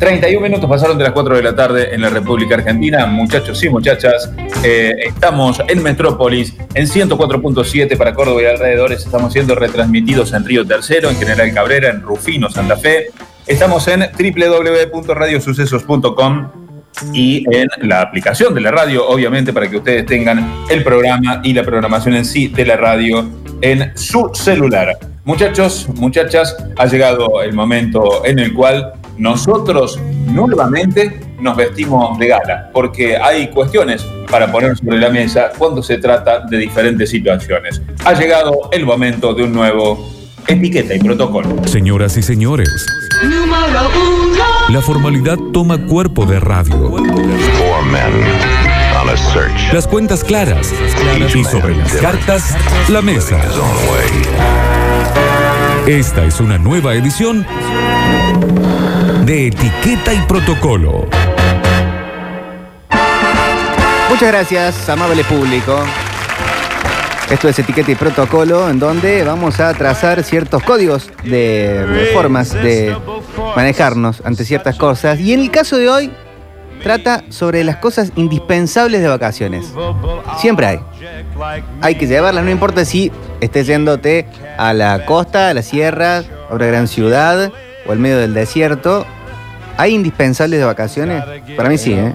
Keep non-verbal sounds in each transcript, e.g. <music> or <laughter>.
31 minutos pasaron de las 4 de la tarde en la República Argentina. Muchachos y muchachas, eh, estamos en Metrópolis, en 104.7 para Córdoba y alrededores. Estamos siendo retransmitidos en Río Tercero, en General Cabrera, en Rufino, Santa Fe. Estamos en www.radiosucesos.com y en la aplicación de la radio, obviamente, para que ustedes tengan el programa y la programación en sí de la radio en su celular. Muchachos, muchachas, ha llegado el momento en el cual nosotros nuevamente nos vestimos de gala, porque hay cuestiones para poner sobre la mesa cuando se trata de diferentes situaciones. Ha llegado el momento de un nuevo etiqueta y protocolo. Señoras y señores, la formalidad toma cuerpo de radio. Las cuentas claras y sobre las cartas, la mesa. Esta es una nueva edición de Etiqueta y Protocolo. Muchas gracias, amable público. Esto es Etiqueta y Protocolo, en donde vamos a trazar ciertos códigos de formas de manejarnos ante ciertas cosas. Y en el caso de hoy, trata sobre las cosas indispensables de vacaciones. Siempre hay. Hay que llevarlas, no importa si estés yéndote a la costa, a la sierra, a una gran ciudad o al medio del desierto. ¿Hay indispensables de vacaciones? Para mí sí, ¿eh?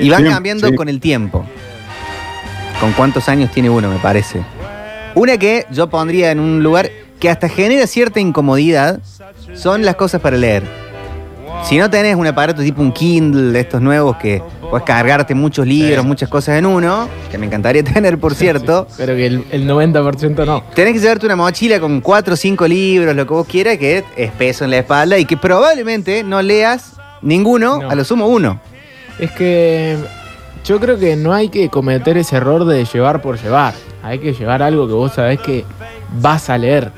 Y van cambiando con el tiempo. ¿Con cuántos años tiene uno, me parece? Una que yo pondría en un lugar que hasta genera cierta incomodidad son las cosas para leer. Si no tenés un aparato tipo un Kindle de estos nuevos que puedes cargarte muchos libros, muchas cosas en uno, que me encantaría <laughs> tener, por cierto. Pero que el, el 90% no. Tenés que llevarte una mochila con cuatro o cinco libros, lo que vos quieras, que es peso en la espalda y que probablemente no leas ninguno, No. a lo sumo uno. Es que yo creo que no hay que cometer ese error de llevar por llevar. Hay que llevar algo que vos sabés que vas a leer.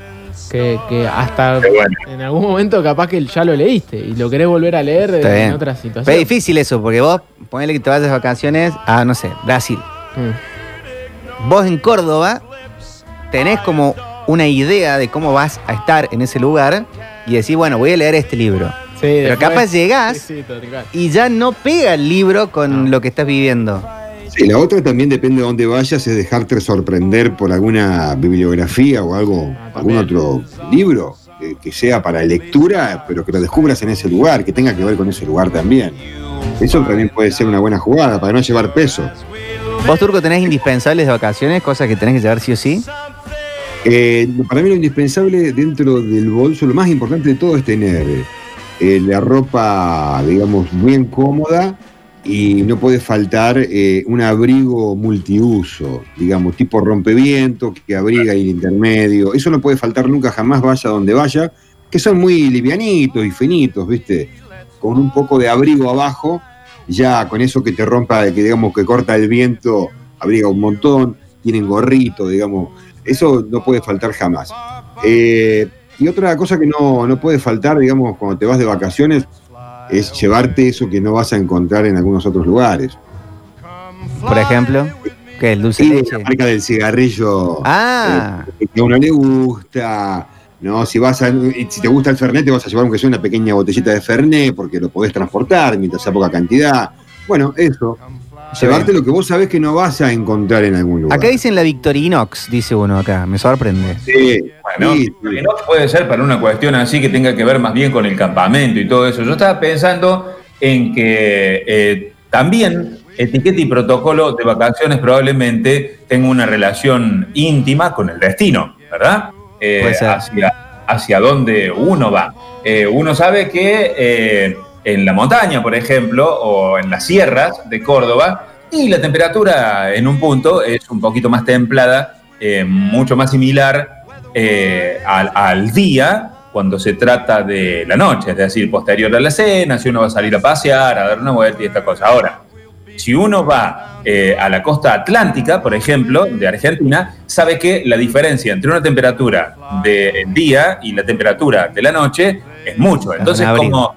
Que, que hasta bueno. en algún momento capaz que ya lo leíste y lo querés volver a leer Está en bien. otra Pero situación. es difícil eso, porque vos, ponele que te vayas de vacaciones a, no sé, Brasil. Mm. Vos en Córdoba tenés como una idea de cómo vas a estar en ese lugar y decís, bueno, voy a leer este libro. Sí, Pero después- capaz llegás Sí, sí, y ya no pega el libro con No. lo que estás viviendo. Sí, la otra también depende de dónde vayas, es dejarte sorprender por alguna bibliografía o algo, Ah, algún otro libro que, que sea para lectura, pero que lo descubras en ese lugar, que tenga que ver con ese lugar también. Eso también puede ser una buena jugada para no llevar peso. ¿Vos, Turco, tenés indispensables de vacaciones, cosas que tenés que llevar sí o sí? Eh, para mí lo indispensable dentro del bolso, lo más importante de todo es tener eh, la ropa, digamos, bien cómoda y no puede faltar eh, un abrigo multiuso, digamos, tipo rompeviento, que abriga el intermedio. Eso no puede faltar nunca, jamás vaya donde vaya, que son muy livianitos y finitos, ¿viste? Con un poco de abrigo abajo, ya con eso que te rompa, que digamos que corta el viento, abriga un montón, tienen gorrito, digamos. Eso no puede faltar jamás. Eh, y otra cosa que no, no puede faltar, digamos, cuando te vas de vacaciones, es llevarte eso que no vas a encontrar en algunos otros lugares. Por ejemplo, ¿qué? El dulce de la marca del cigarrillo Ah, eh, que a uno le gusta, ¿no? Si vas a, si te gusta el Fernet, te vas a llevar aunque sea una pequeña botellita de Fernet, porque lo podés transportar mientras sea poca cantidad. Bueno, eso. Llevarte lo que vos sabés que no vas a encontrar en algún lugar. acá dicen la Victorinox, dice uno acá, me sorprende. Sí, Bueno, sí, sí. que no puede ser para una cuestión así que tenga que ver más bien con el campamento y todo eso. Yo estaba pensando en que eh, también etiqueta y protocolo de vacaciones probablemente tenga una relación íntima con el destino, ¿verdad? Eh. Hacia, hacia dónde uno va. Eh, uno sabe que en la montaña, por ejemplo, o en las sierras de Córdoba, y la temperatura en un punto es un poquito más templada, mucho más similar eh, al, al día cuando se trata de la noche, es decir, posterior a la cena, si uno va a salir a pasear, a dar una vuelta y esta cosa. Ahora, si uno va eh, a la costa atlántica, por ejemplo, de Argentina, sabe que la diferencia entre una temperatura del día y la temperatura de la noche es mucho. Entonces, como,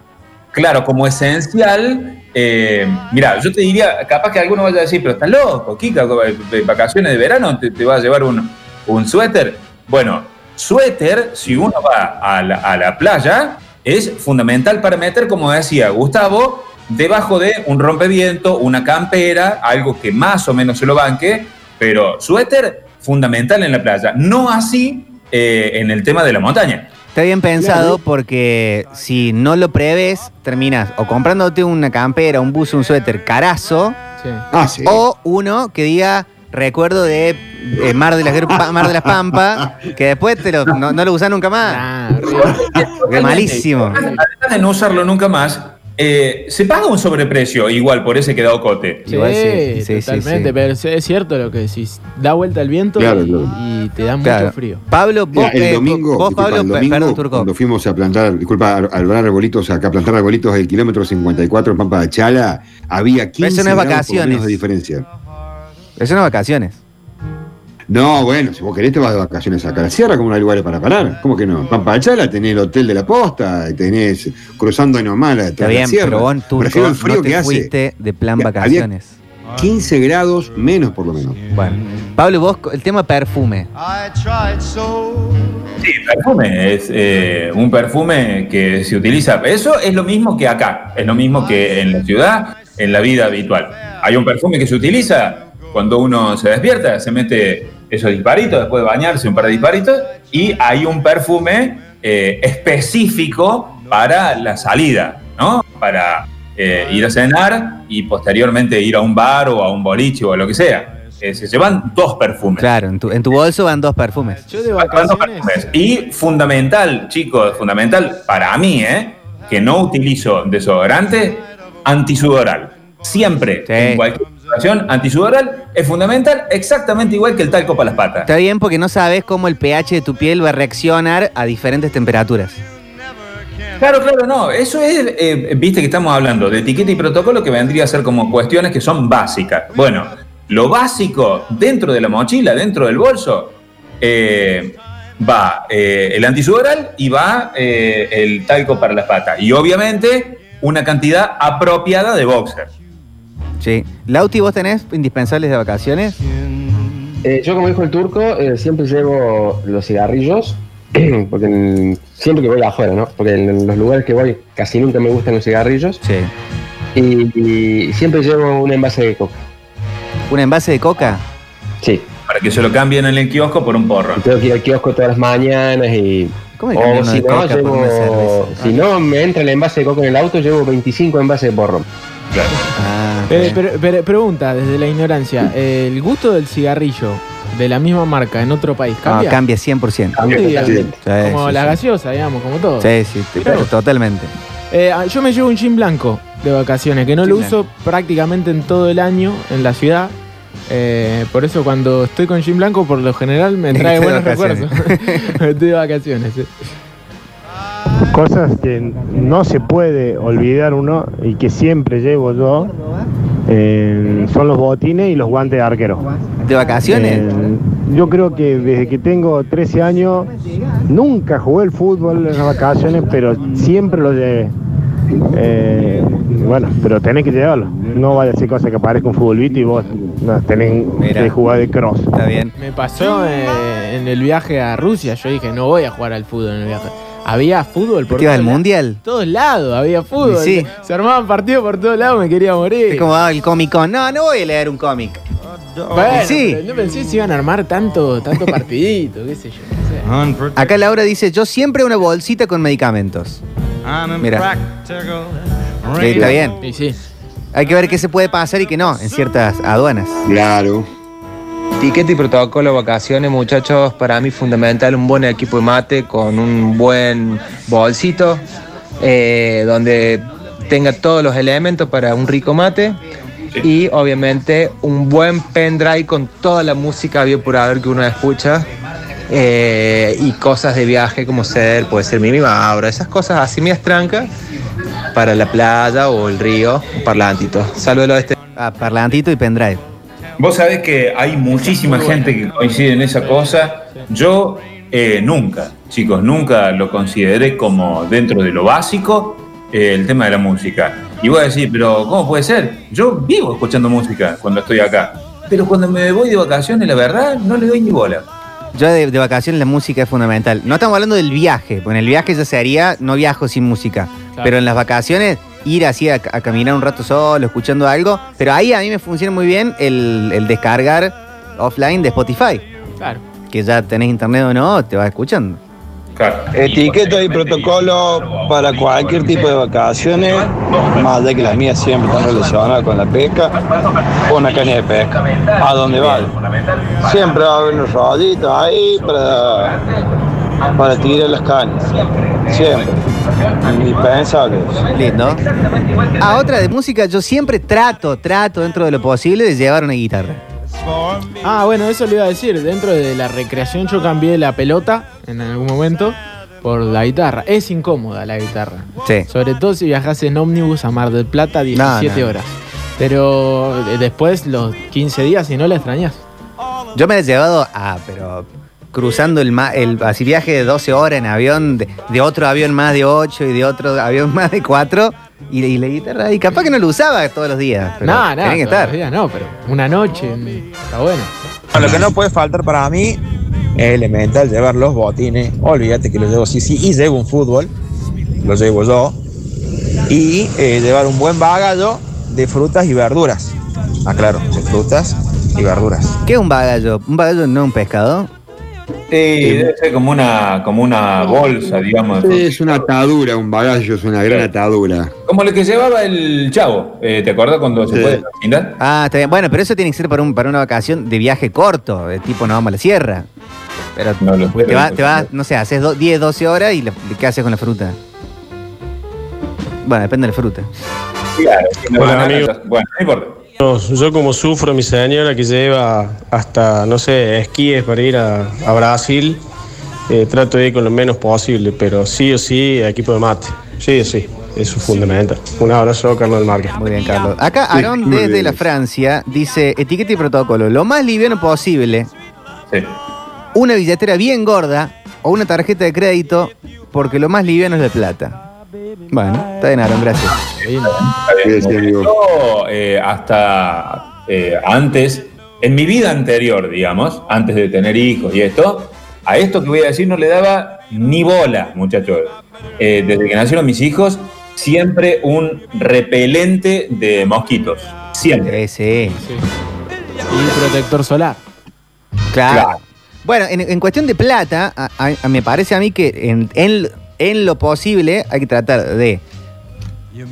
claro, como esencial, eh, mira, yo te diría, capaz que alguno vaya a decir, pero estás loco, Kika, de vacaciones de verano, te, te vas a llevar un, un suéter. Bueno, suéter, si uno va a la, a la playa, es fundamental para meter, como decía Gustavo, debajo de un rompeviento, una campera, algo que más o menos se lo banque, pero suéter fundamental en la playa. No así eh, en el tema de la montaña. Está bien pensado porque si no lo prevés, terminas o comprándote una campera, un buzo, un suéter carazo, Sí. Ah, sí. o uno que diga recuerdo de eh, Mar, de las, Mar de las Pampas, que después te lo- no, no lo usás nunca más. Malísimo. Además de no usarlo nunca más, eh, se paga un sobreprecio igual por ese quedado cote. Sí, Igual sí, sí, sí, totalmente, sí. pero es- cierto lo que decís. Da vuelta el viento Claro, y, claro. y te da Claro. mucho frío. Pablo, vos, Mira, el eh, domingo, vos, disculpa, Pablo, el domingo, perdón, Turco. cuando fuimos a plantar, disculpa, a arbrar arbolitos, acá a plantar arbolitos del kilómetro 54 en Pampa de Chala, había 15 Eso no es grados por lo vacaciones. menos de diferencia. Eso no es vacaciones. No, bueno, si vos querés te vas de vacaciones acá a la sierra como no hay lugares para parar. ¿Cómo que no? Pampa de Chala tenés el hotel de la posta, tenés cruzando Anomala, Está bien, pero vos, Prefiero el frío no te que hace. fuiste de plan Había- vacaciones. 15 grados menos por lo menos. Bueno, Pablo, vos, el tema perfume. Sí, perfume es eh, un perfume que se utiliza. Eso es lo mismo que acá, es lo mismo que en la ciudad, en la vida habitual. Hay un perfume que se utiliza cuando uno se despierta, se mete esos disparitos, después de bañarse, un par de disparitos, y hay un perfume eh, específico para la salida, ¿no? Para eh, ir a cenar y posteriormente ir a un bar o a un boliche o a lo que sea. Eh, se llevan dos perfumes. Claro, en tu, en tu bolso van dos perfumes. Yo de Van dos perfumes. Y fundamental, chicos, fundamental para mí, ¿eh? que no utilizo desodorante, antisudoral. Siempre, Sí. en cualquier antisudoral es fundamental, exactamente igual que el talco para las patas. Está bien porque no sabes cómo el pH de tu piel va a reaccionar a diferentes temperaturas. Claro, claro, no. Eso es, eh, viste que estamos hablando de etiqueta y protocolo que vendría a ser como cuestiones que son básicas. Bueno, lo básico dentro de la mochila, dentro del bolso, eh, va eh, el antisudoral y va el talco para las patas. Y obviamente una cantidad apropiada de boxer. Sí. Lauti, ¿vos tenés indispensables de vacaciones? Eh, yo, como dijo el turco, eh, siempre llevo los cigarrillos, <clears throat> porque en- siempre que voy afuera, ¿no? Porque en los lugares que voy casi nunca me gustan los cigarrillos. Sí. Y, y siempre llevo un envase de coca. ¿Un envase de coca? Sí. Para que se lo cambien en el kiosco por un porro. Y tengo que ir al kiosco todas las mañanas y. ¿Cómo cambian O si de no, coca por una llevo. Si no me entra el envase de coca en el auto, llevo 25 envases de porro. Claro. Ah, Eh, pero, pero- pregunta, desde la ignorancia, ¿el gusto del cigarrillo de la misma marca en otro país No, cambia? cambia 100%. Cambia Sí, totalmente. Sí, Como sí, la sí. gaseosa, digamos, como todo. Sí, sí, vos. totalmente. Eh, ah, yo me llevo un jean blanco de vacaciones, que no Jean lo uso prácticamente en todo el año en la ciudad. Eh, por eso cuando estoy con jean blanco, por lo general me <laughs> trae buenos recuerdos. <laughs> estoy de vacaciones. Cosas que no se puede olvidar uno y que siempre llevo yo eh, son los botines y los guantes de arquero. ¿De vacaciones? Eh, yo creo que desde que tengo 13 años nunca jugué el fútbol en las vacaciones, pero siempre lo llevé. Eh, bueno, pero tenés que llevarlo. No vaya a ser cosa que parezca un futbolito y vos no, tenés Mira. que jugar de cross. Está bien. Me pasó eh, en el viaje a Rusia. Yo dije, no voy a jugar al fútbol en el viaje. Había fútbol por ¿Te ibas al todos lados. mundial? todos lados había fútbol. Sí. Se armaban partidos por todos lados, me quería morir. Es como va el Comic Con. No, no voy a leer un cómic. Bueno, Sí. pero no pensé si iban a armar tanto, tanto <laughs> partidito, qué sé yo. no sé. Acá Laura dice, yo siempre una bolsita con medicamentos. Mira. Sí, está bien. Sí. Hay que ver qué se puede pasar y qué no en ciertas aduanas. Claro. Etiqueta y protocolo vacaciones, muchachos, para mí fundamental un buen equipo de mate con un buen bolsito eh, donde tenga todos los elementos para un rico mate y obviamente un buen pendrive con toda la música haber que uno escucha eh, y cosas de viaje como ser, puede ser Mimi Mauro, esas cosas así mías trancas para la playa o el río, parlantito. Saludos a este. Ah, parlantito y pendrive. Vos sabés que hay muchísima gente que coincide en esa cosa. Yo eh, nunca, chicos, nunca lo consideré como dentro de lo básico eh, el tema de la música. Y voy a decir, pero ¿cómo puede ser? Yo vivo escuchando música cuando estoy acá. Pero cuando me voy de vacaciones, la verdad, no le doy ni bola. Yo de, de vacaciones la música es fundamental. No estamos hablando del viaje, porque en el viaje ya sería, no viajo sin música. Claro. Pero en las vacaciones, ir así a, a caminar un rato solo, escuchando algo. Pero ahí a mí me funciona muy bien el, el descargar offline de Spotify. Claro. Que ya tenés internet o no, te vas escuchando. Claro. Etiqueta y protocolo para cualquier tipo de vacaciones, más allá que las mías siempre están relacionadas con la pesca, una caña de pesca, a donde vaya. Siempre va a haber unos rollitos ahí para, para tirar las cañas, siempre. Indispensable. Lindo. A otra de música, yo siempre trato, trato dentro de lo posible de llevar una guitarra. Ah, bueno, eso le iba a decir. Dentro de la recreación yo cambié la pelota en algún momento por la guitarra. Es incómoda la guitarra. Sí. Sobre todo si viajas en ómnibus a Mar del Plata 17 No, no. horas. Pero eh, después, los 15 días, si no la extrañas. Yo me la he llevado a, pero cruzando el, ma- el así viaje de 12 horas en avión, de, de otro avión más de 8 y de otro avión <laughs> más de 4. Y, y la guitarra, y capaz que no lo usaba todos los días. Pero No, no, que los estar. días no, pero una noche está bueno. Lo que no puede faltar para mí es elemental llevar los botines. Olvídate que lo llevo sí, sí, y llevo un fútbol, lo llevo yo. Y eh, llevar un buen bagallo de frutas y verduras. Ah, claro, de frutas y verduras. ¿Qué es un bagallo? ¿Un bagallo no es un pescado? Sí, debe ser como una, como una bolsa, digamos. Es una atadura, un bagaje, es una gran atadura. Como lo que llevaba el chavo. Eh, ¿Te acuerdas cuando se fue de? Ah, está bien. Bueno, pero eso tiene que ser para, un, para una vacación de viaje corto, de tipo no vamos a la sierra. Pero No lo te vas, te vas, no sé, haces do- 10, 12 horas y le- ¿qué haces con la fruta? Bueno, depende de la fruta. Claro, si no Hola, van a- amigo. Bueno, no importa. No, yo como sufro mi señora que lleva hasta, no sé, esquíes para ir a, a Brasil, eh, trato de ir con lo menos posible, pero sí o sí, equipo de mate. Sí o sí, eso es fundamental. Un abrazo, Carlos del Marque. Muy bien, Carlos. Acá Sí, Aarón muy desde bien la. Francia dice, etiqueta y protocolo, lo más liviano posible, Sí. una billetera bien gorda o una tarjeta de crédito, porque lo más liviano es de plata. Bueno, está bien, Aarón, gracias. Está Sí, sí. Yo, eh, hasta eh, antes, en mi vida anterior, digamos, antes de tener hijos y esto, a esto que voy a decir no le daba ni bola, muchachos. Eh, desde que nacieron mis hijos, siempre un repelente de mosquitos. Siempre. Sí. Y protector solar. Claro. Claro. Bueno, en, en cuestión de plata, a- a- a- me parece a mí que en, en- en lo posible hay que tratar de,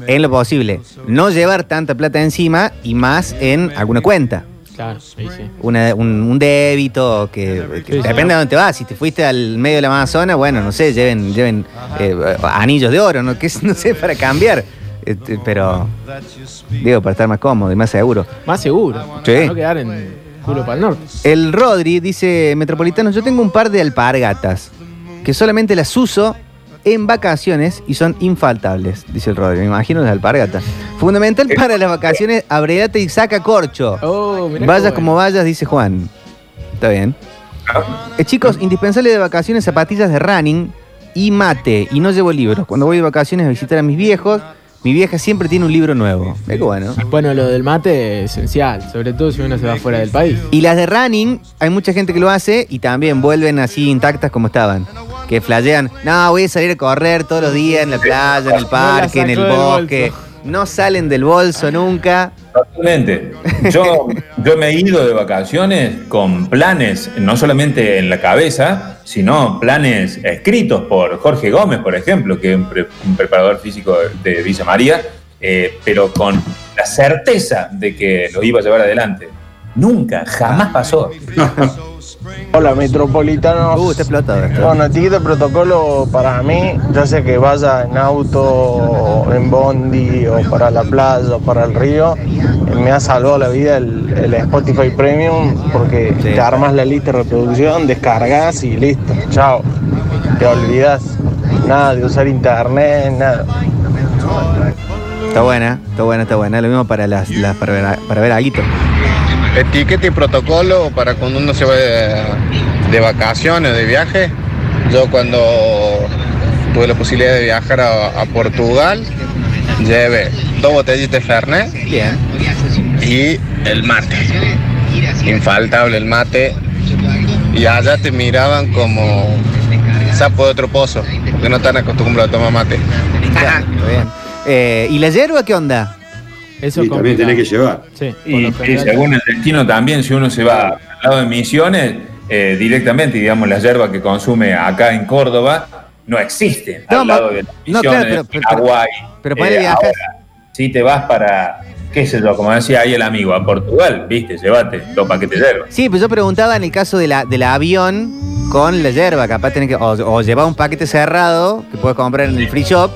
en lo posible, no llevar tanta plata encima y más en alguna cuenta. Claro, sí, sí. Una- un, un débito que, que Sí, sí. depende de dónde te vas. Si te fuiste al medio del Amazonas, bueno, no sé, lleven, lleven eh, anillos de oro, ¿no? Que <laughs> no sé, para cambiar. Este, pero, digo, para estar más cómodo y más seguro. Más seguro. Sí. Para no quedar en culo para el norte. El Rodri dice, Metropolitano, yo tengo un par de alpargatas que solamente las uso en vacaciones y son infaltables, dice el Rodri. Me imagino las alpargatas. Fundamental para las vacaciones, abredate y saca corcho. Oh, Vayas bueno. como vayas, dice Juan. Está bien. Eh, chicos, indispensable de vacaciones, zapatillas de running y mate. Y no llevo libros. Cuando voy de vacaciones a visitar a mis viejos, mi vieja siempre tiene un libro nuevo. Que bueno. Bueno, lo del mate es esencial, sobre todo si uno se va fuera del país. Y las de running, hay mucha gente que lo hace y también vuelven así intactas como estaban. Que flashean, no, voy a salir a correr todos los días en la playa, en el parque, en el bosque. No salen del bolso nunca. Totalmente. Yo, <laughs> yo me he ido de vacaciones con planes, no solamente en la cabeza, sino planes escritos por Jorge Gómez, por ejemplo, que es un, pre- un preparador físico de Villa María, eh, pero con la certeza de que lo iba a llevar adelante. Nunca, jamás pasó. <laughs> Hola, metropolitanos. Uh, está explotado esto. Bueno, etiqueta de protocolo para mí, ya sea que vaya en auto, en bondi, o para la playa, o para el río, me ha salvado la vida el, el Spotify Premium porque Sí. te armas la lista de reproducción, descargas y listo. Chao. Te olvidas. Nada de usar internet, nada. Está buena, está buena, está buena. Lo mismo para las, las- para ver, para ver alguito. Etiqueta y protocolo para cuando uno se va de, de vacaciones, de viaje. Yo cuando tuve la posibilidad de viajar a, a Portugal, llevé dos botellitas de Fernet Bien. y el mate. Infaltable el mate. y allá te miraban como sapo de otro pozo, que no están acostumbrados a tomar mate. Bien. Eh, ¿Y la hierba qué onda? Eso Y también tenés que llevar. Sí, Y, según el destino también, si uno se va al lado de Misiones, eh, directamente, digamos, la hierba que consume acá en Córdoba no existe No, al lado de las no, Misiones, claro, pero- pero- Paraguay. pero Eh, ahora, si te vas para, qué sé yo, como decía ahí el amigo, a Portugal, viste, llévate dos paquetes de hierba. Sí, pues yo preguntaba en el caso de la, del avión con la hierba, capaz tenés que o, o llevar un paquete cerrado que puedes comprar en el free shop.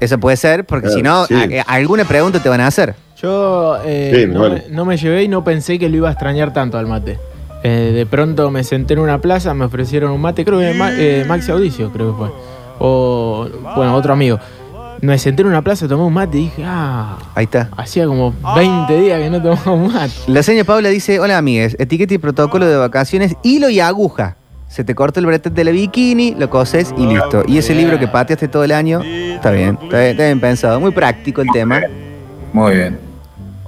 Eso puede ser, porque Claro, si no, sí. a- a- alguna pregunta te van a hacer. Yo eh, Sí, no, vale. me, no me llevé y no pensé que lo iba a extrañar tanto al mate. Eh, de pronto me senté en una plaza, me ofrecieron un mate, creo que Ma- eh, Maxi Audicio, creo que fue. O, bueno, otro amigo. Me senté en una plaza, tomé un mate y dije, ah, Ahí está. hacía como 20 días que no tomaba un mate. La señora Paula dice, hola amigues, etiqueta y protocolo de vacaciones, hilo y aguja. Se te corta el brete de la bikini, lo coses y listo. Y ese libro que pateaste todo el año, está bien, está bien, está bien pensado. Muy práctico el tema. Muy bien.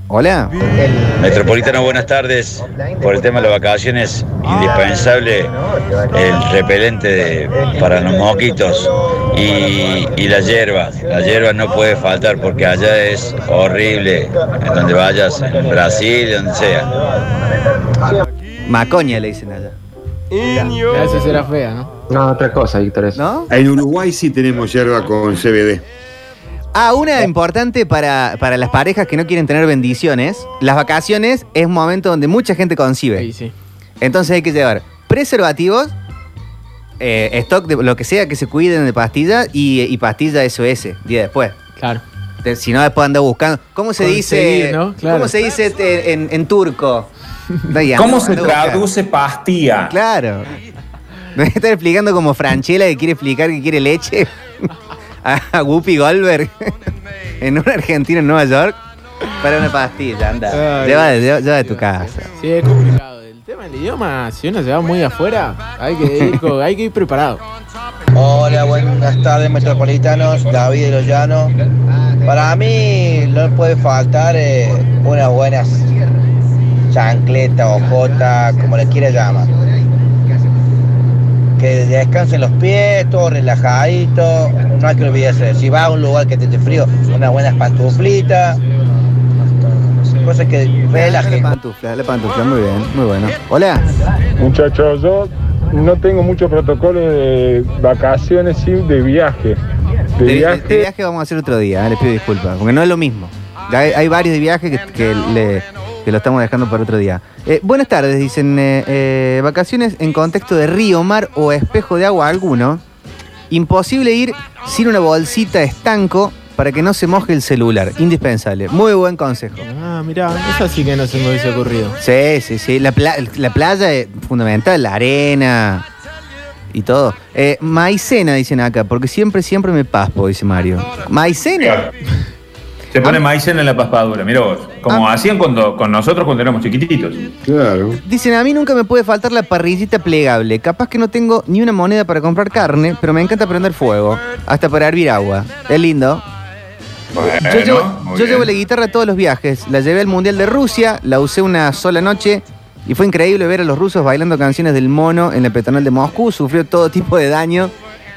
Hola. Metropolitano, buenas tardes. Por el tema de las vacaciones, indispensable el repelente de- para los mosquitos y, y la hierba. La hierba no puede faltar porque allá es horrible, en donde vayas, en Brasil, donde sea. Macoña le dicen allá. Esa será fea, ¿no? No, otra cosa, Víctor, eso. ¿No? En Uruguay sí tenemos hierba con CBD. Ah, una importante para, para las parejas que no quieren tener bendiciones. Las vacaciones es un momento donde mucha gente concibe. Sí, sí. Entonces hay que llevar preservativos, eh, stock de lo que sea que se cuiden de pastillas y, y pastilla SOS, día después. Claro. De- Si no, después anda buscando. ¿Cómo se Conseguir, dice? ¿no? Claro. ¿Cómo se dice en, en turco? ¿Cómo se traduce pastilla? Claro. Me está explicando como Franchella que quiere explicar que quiere leche <laughs> a, Whoopi Goldberg <laughs> en una Argentina en Nueva York para una pastilla. Anda. Lleva, de tu casa. Sí, es complicado. El tema del idioma, si uno se va muy afuera, hay que ir, hay que ir preparado. Hola, buenas tardes metropolitanos, David de los Llanos. Para mí no puede faltar eh, unas buenas chancletas o jota, como le quiera llamar. Que descansen los pies, todo relajadito, no hay que olvidarse. Si va a un lugar que te esté frío, unas buenas pantuflitas, cosas que La relajen. pantufla, la pantufla, muy bien, muy bueno. Hola. Muchachos, yo no tengo mucho protocolo de vacaciones, sí, de viaje. De, De, viaje, de viaje vamos a hacer otro día, eh, les pido disculpas, porque no es lo mismo. Hay varios de viaje que, que le- que lo estamos dejando para otro día. Eh, buenas tardes, dicen, eh, eh, vacaciones en contexto de río, mar o espejo de agua alguno. Imposible ir sin una bolsita estanco para que no se moje el celular. Indispensable. Muy buen consejo. Ah, mirá, eso sí que no se me hubiese ocurrido. Sí, sí, sí. La, pla- la playa es fundamental, la arena y todo. Eh, maicena, dicen acá, porque siempre, siempre me paspo, dice Mario. ¿Maicena? Se pone maicena en la paspadura, mira vos. Como hacían cuando, con nosotros cuando éramos chiquititos. Claro. Dicen, a mí nunca me puede faltar la parrillita plegable. Capaz que no tengo ni una moneda para comprar carne, pero me encanta prender fuego. Hasta para hervir agua. Es lindo. yo llevo, muy yo bien. llevo la guitarra a todos los viajes. La llevé al Mundial de Rusia, la usé una sola noche y fue increíble ver a los rusos bailando canciones del mono en la peatonal de Moscú. Sufrió todo tipo de daño,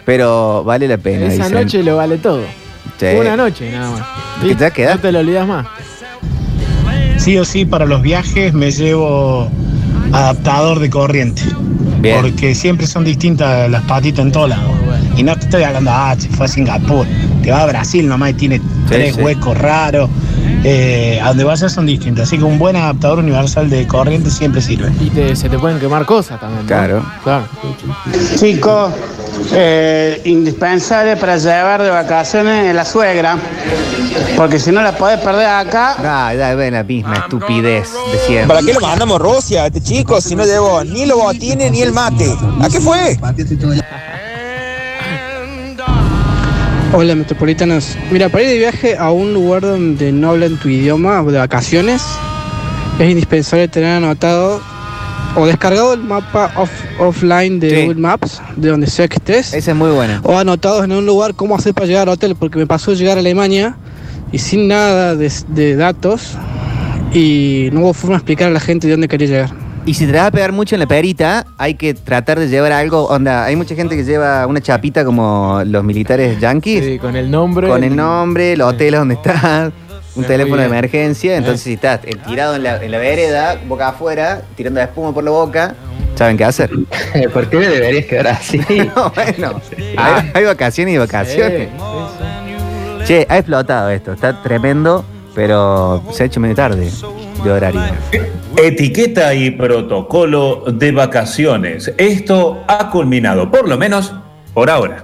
pero vale la pena. Esa dicen. noche lo vale todo. Sí. Una noche nada más. Que ya queda. No te lo olvidas más. Sí o sí, para los viajes me llevo adaptador de corriente. Bien. Porque siempre son distintas las patitas en todos lados. Y no te estoy hablando, ah, se fue a Singapur. Te va a Brasil nomás y tiene tres sí. huecos raros. Eh, a donde vayas son distintas. Así que un buen adaptador universal de corriente siempre sirve. Y te- se te pueden quemar cosas también. ¿no? Claro. Claro. Chicos, eh, indispensable para llevar de vacaciones la suegra. Porque si no la podés perder acá. Ay, da, ve la misma estupidez de siempre. ¿Para qué lo mandamos a Rusia, este chico, si no llevó ni los botines ni el mate? ¿A qué fue? Hola metropolitanos. Mira, para ir de viaje a un lugar donde no hablan tu idioma de vacaciones, es indispensable tener anotado o descargado el mapa off- offline de Google Maps, de donde sea que estés. Esa es muy buena. O anotados en un lugar cómo hacer para llegar al hotel, porque me pasó llegar a Alemania y sin nada de, de datos y no hubo forma de explicar a la gente de dónde quería llegar. Y si te vas a pegar mucho en la perita, hay que tratar de llevar algo. Onda, hay mucha gente que lleva una chapita como los militares yanquis. Sí, con el nombre. Con el nombre, el hotel donde estás, un Muy teléfono de emergencia. Entonces, Eh. si estás eh, tirado en la, en la vereda, boca afuera, tirando la espuma por la boca, ¿saben qué hacer? <laughs> ¿Por qué me deberías quedar así? <laughs> no, bueno, hay, hay vacaciones y vacaciones. Che, ha explotado esto, está tremendo, pero se ha hecho medio tarde de horario. Etiqueta y protocolo de vacaciones. Esto ha culminado, por lo menos por ahora.